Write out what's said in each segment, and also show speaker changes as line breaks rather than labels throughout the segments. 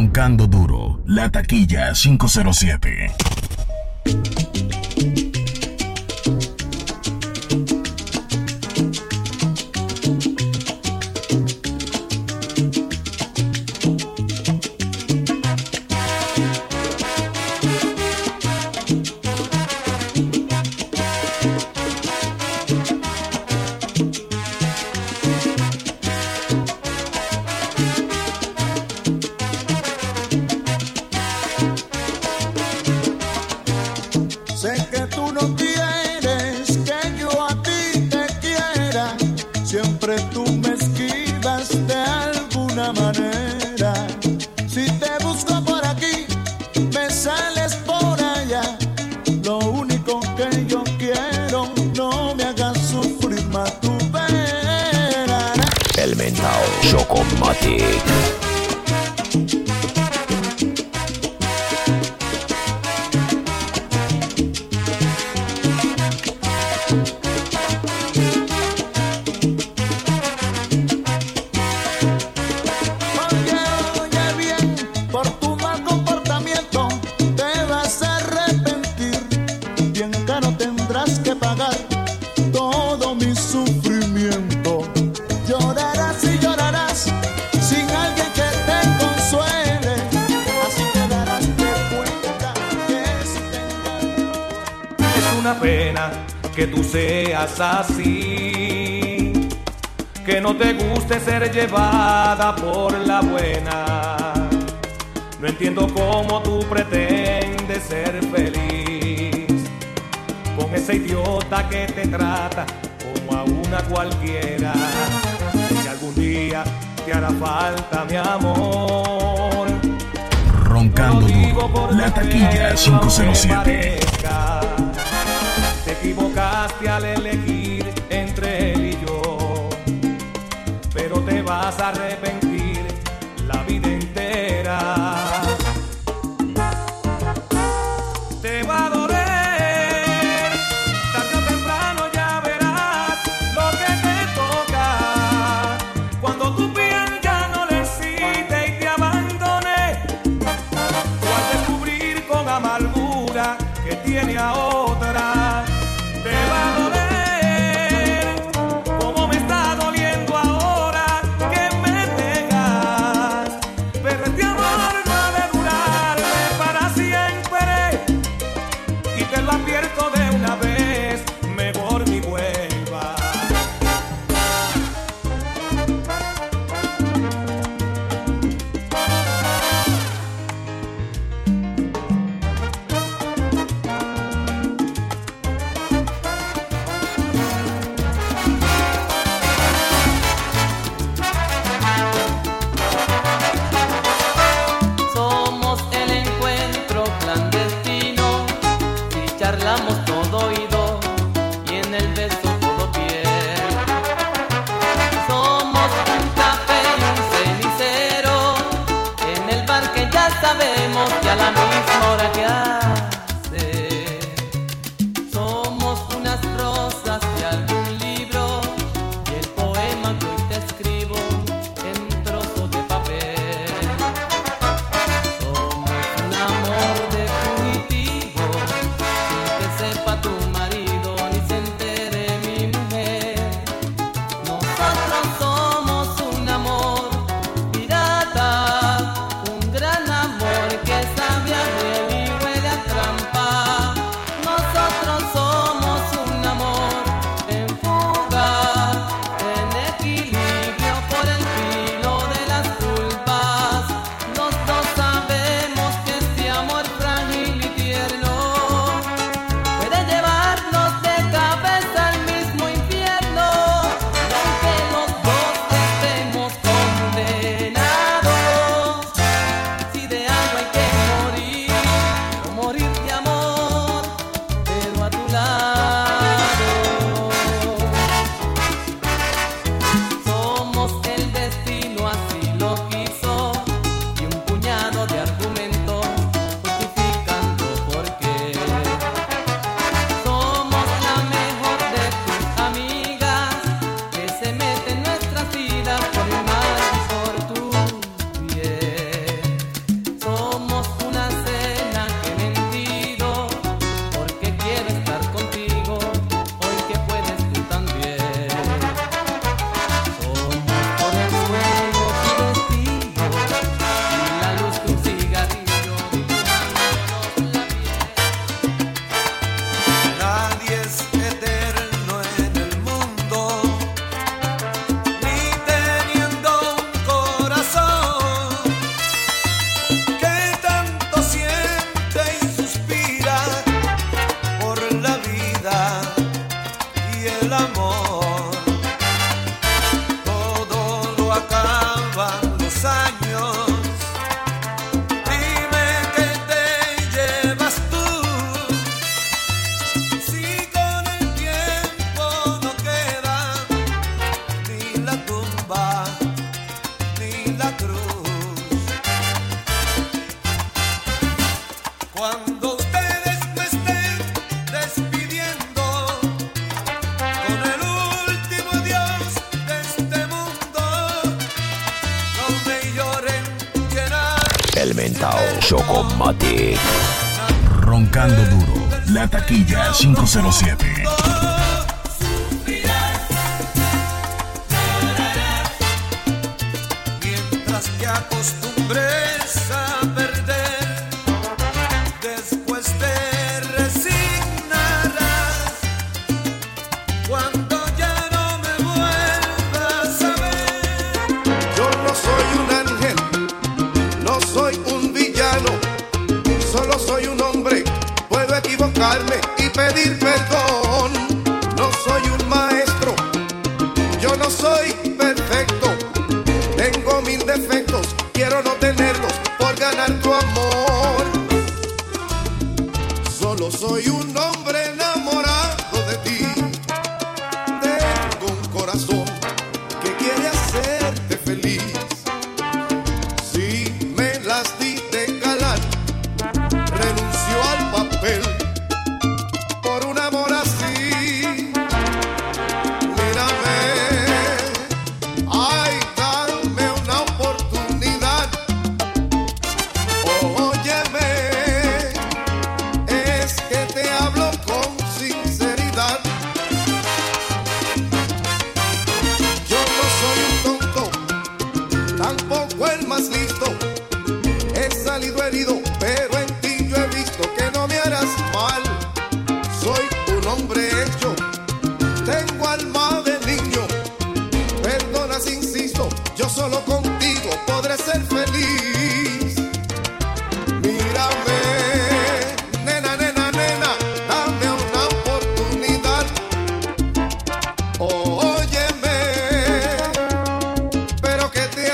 Roncando duro, la taquilla 507.
Chocomatic.
Que
tú seas así, que no te guste ser llevada por la buena. No entiendo cómo tú pretendes ser feliz con ese idiota que te trata como a una cualquiera. Si algún día te hará falta mi amor,
Roncando duro, la taquilla
feo aunque
507.
Parezca, Te equivocaste al elegir
107.
Mientras te
acostumbré.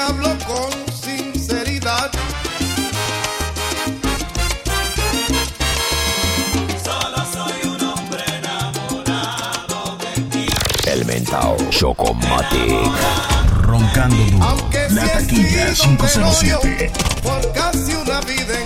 hablo con sinceridad. Solo soy un hombre enamorado de ti. El
mentao Chocomatic.
Roncando duro.
Aunque
La taquilla 507.
Por casi una vida en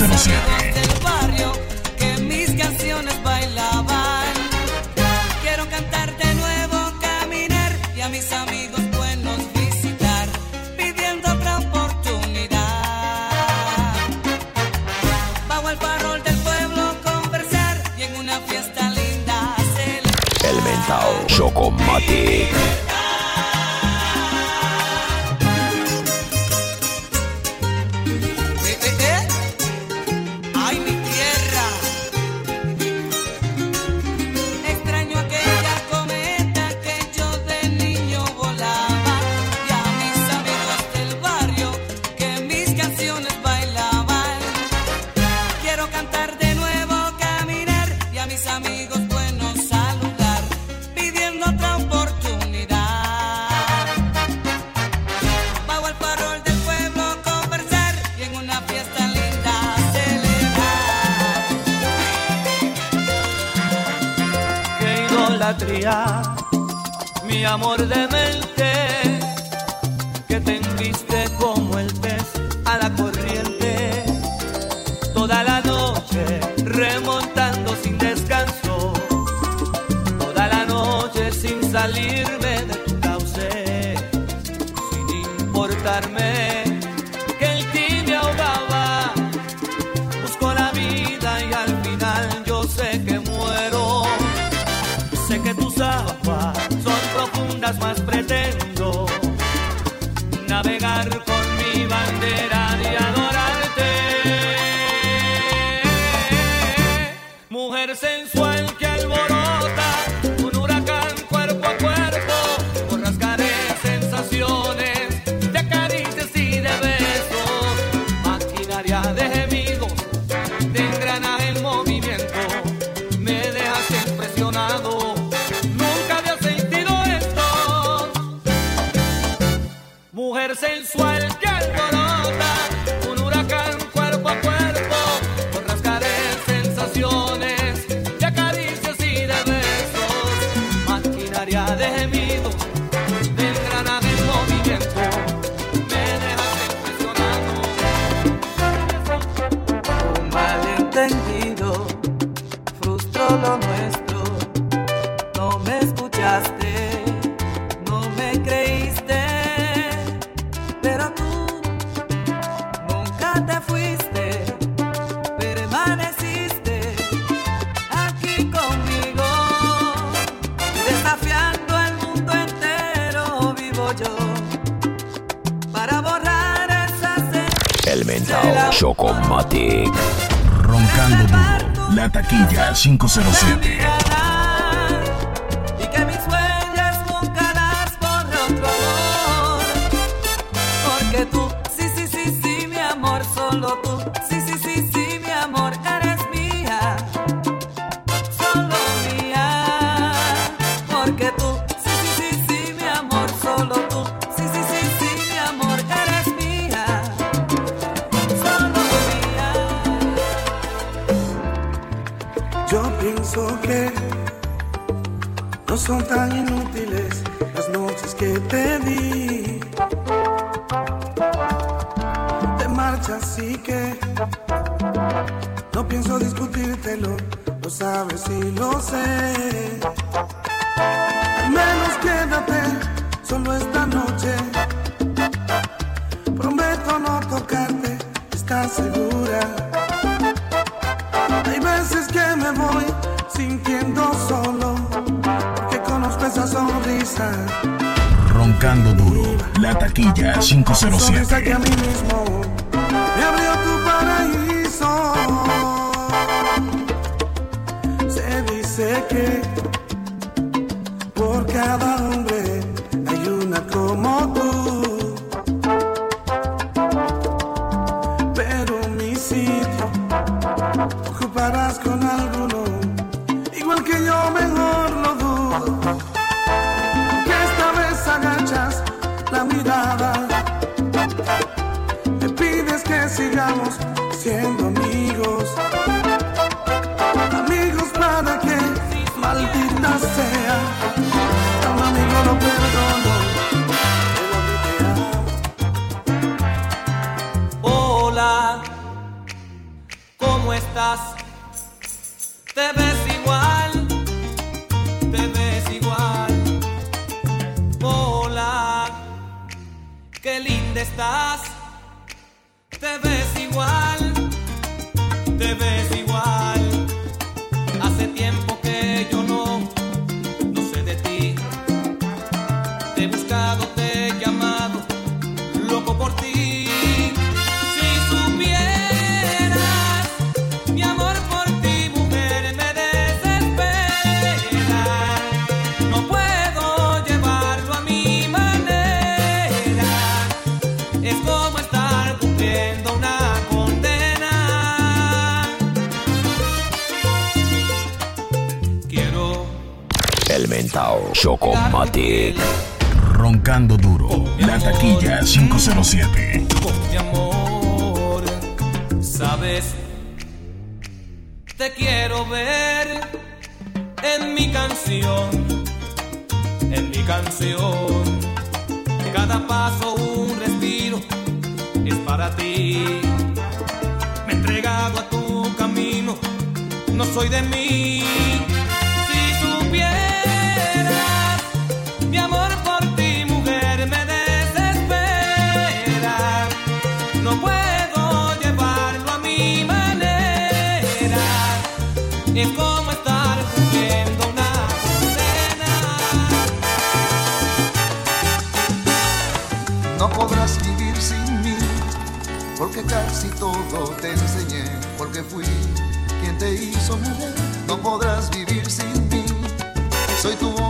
07. Del barrio que mis canciones bailaban. Quiero cantar de nuevo, caminar y a mis amigos buenos visitar, pidiendo otra oportunidad. Bajo el parol del pueblo a conversar y en una fiesta linda celebrar.
El mentao Chocomatic.
a
la el
mental. Chocomatic.
Roncando duro. La taquilla 507.
Al menos quédate solo esta noche. Prometo no tocarte, estás segura. Hay veces que me voy sintiendo solo, porque conozco esa sonrisa.
Roncando duro, la taquilla 507.
olvides que sigamos siendo amigos. Amigos para que, maldita sea, tan amigo no perdono.
Hola, ¿cómo estás? Te ves igual, te ves igual. Hola, qué linda estás igual,
debes Chocomatic.
Roncando duro. La taquilla 507.
Mi amor, sabes, te quiero ver en mi canción, en mi canción. Cada paso, un respiro es para ti. Me he entregado a tu camino, no soy de mí
casi todo te enseñé, porque fui quien te hizo mujer. No podrás vivir sin mí. Soy tu
voz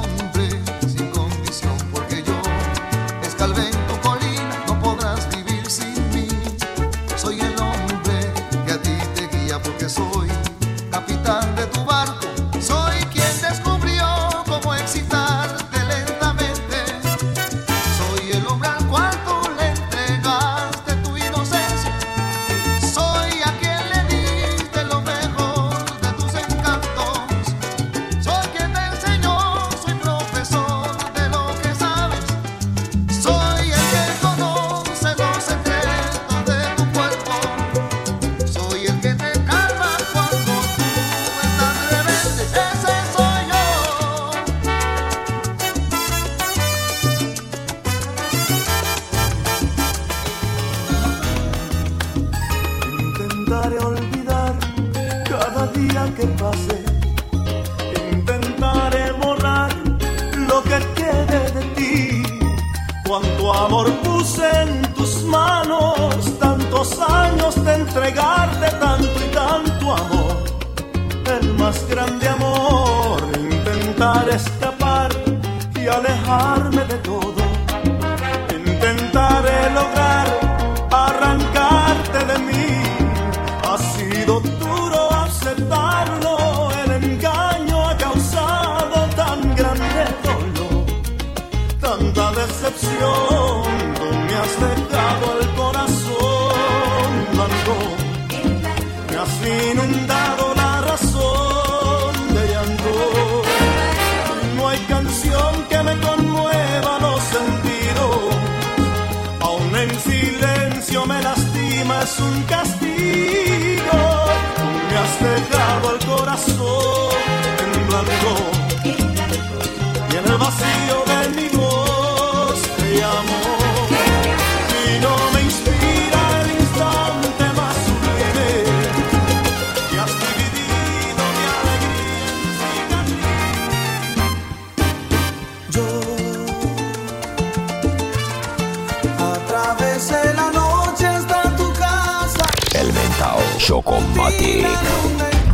Chocomatic.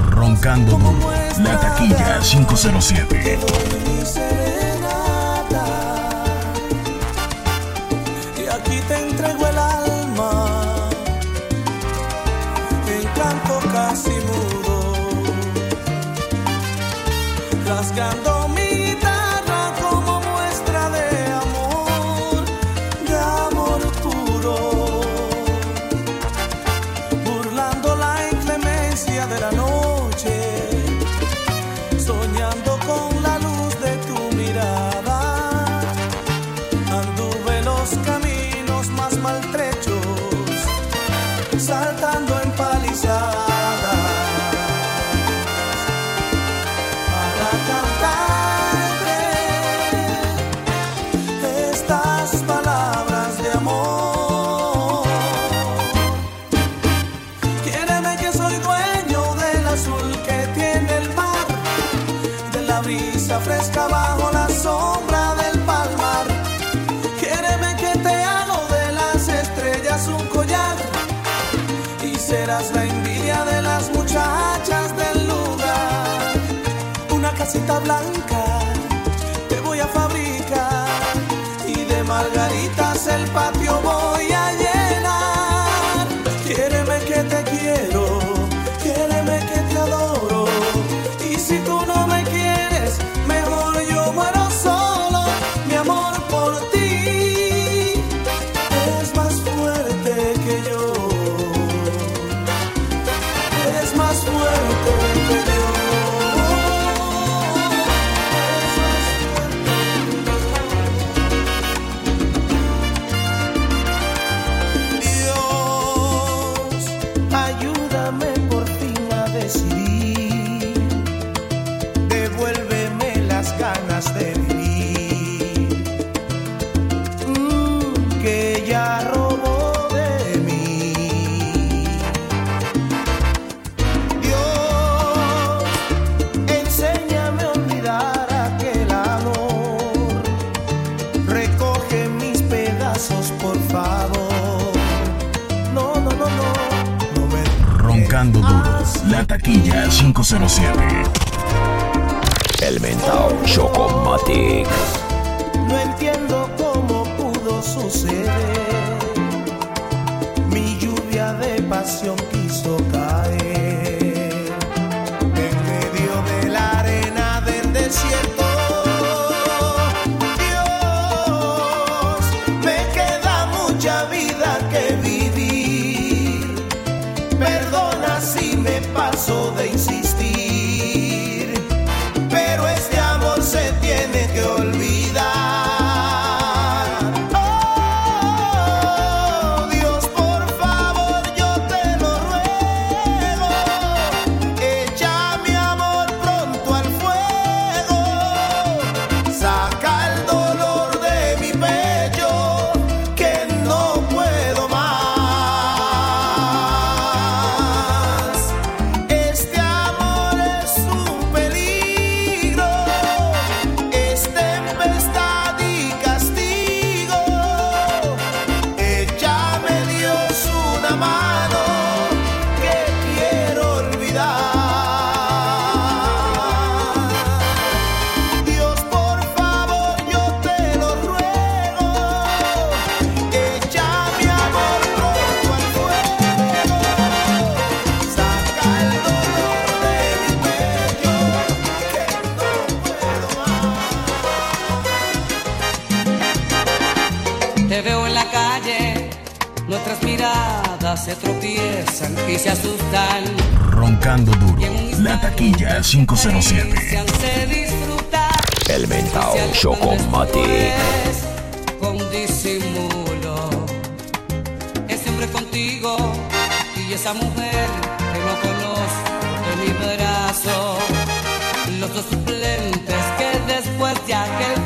Roncando la taquilla 507. Duro. La taquilla 507.
El mentao Chocomatic.
No entiendo cómo pudo suceder mi lluvia de pasión.
Nuestras miradas se tropiezan y se asustan.
Roncando duro. La taquilla 507.
El mentao show
con Con disimulo. Es siempre contigo y esa mujer que no conozco en mi brazo. Los dos suplentes que después de aquel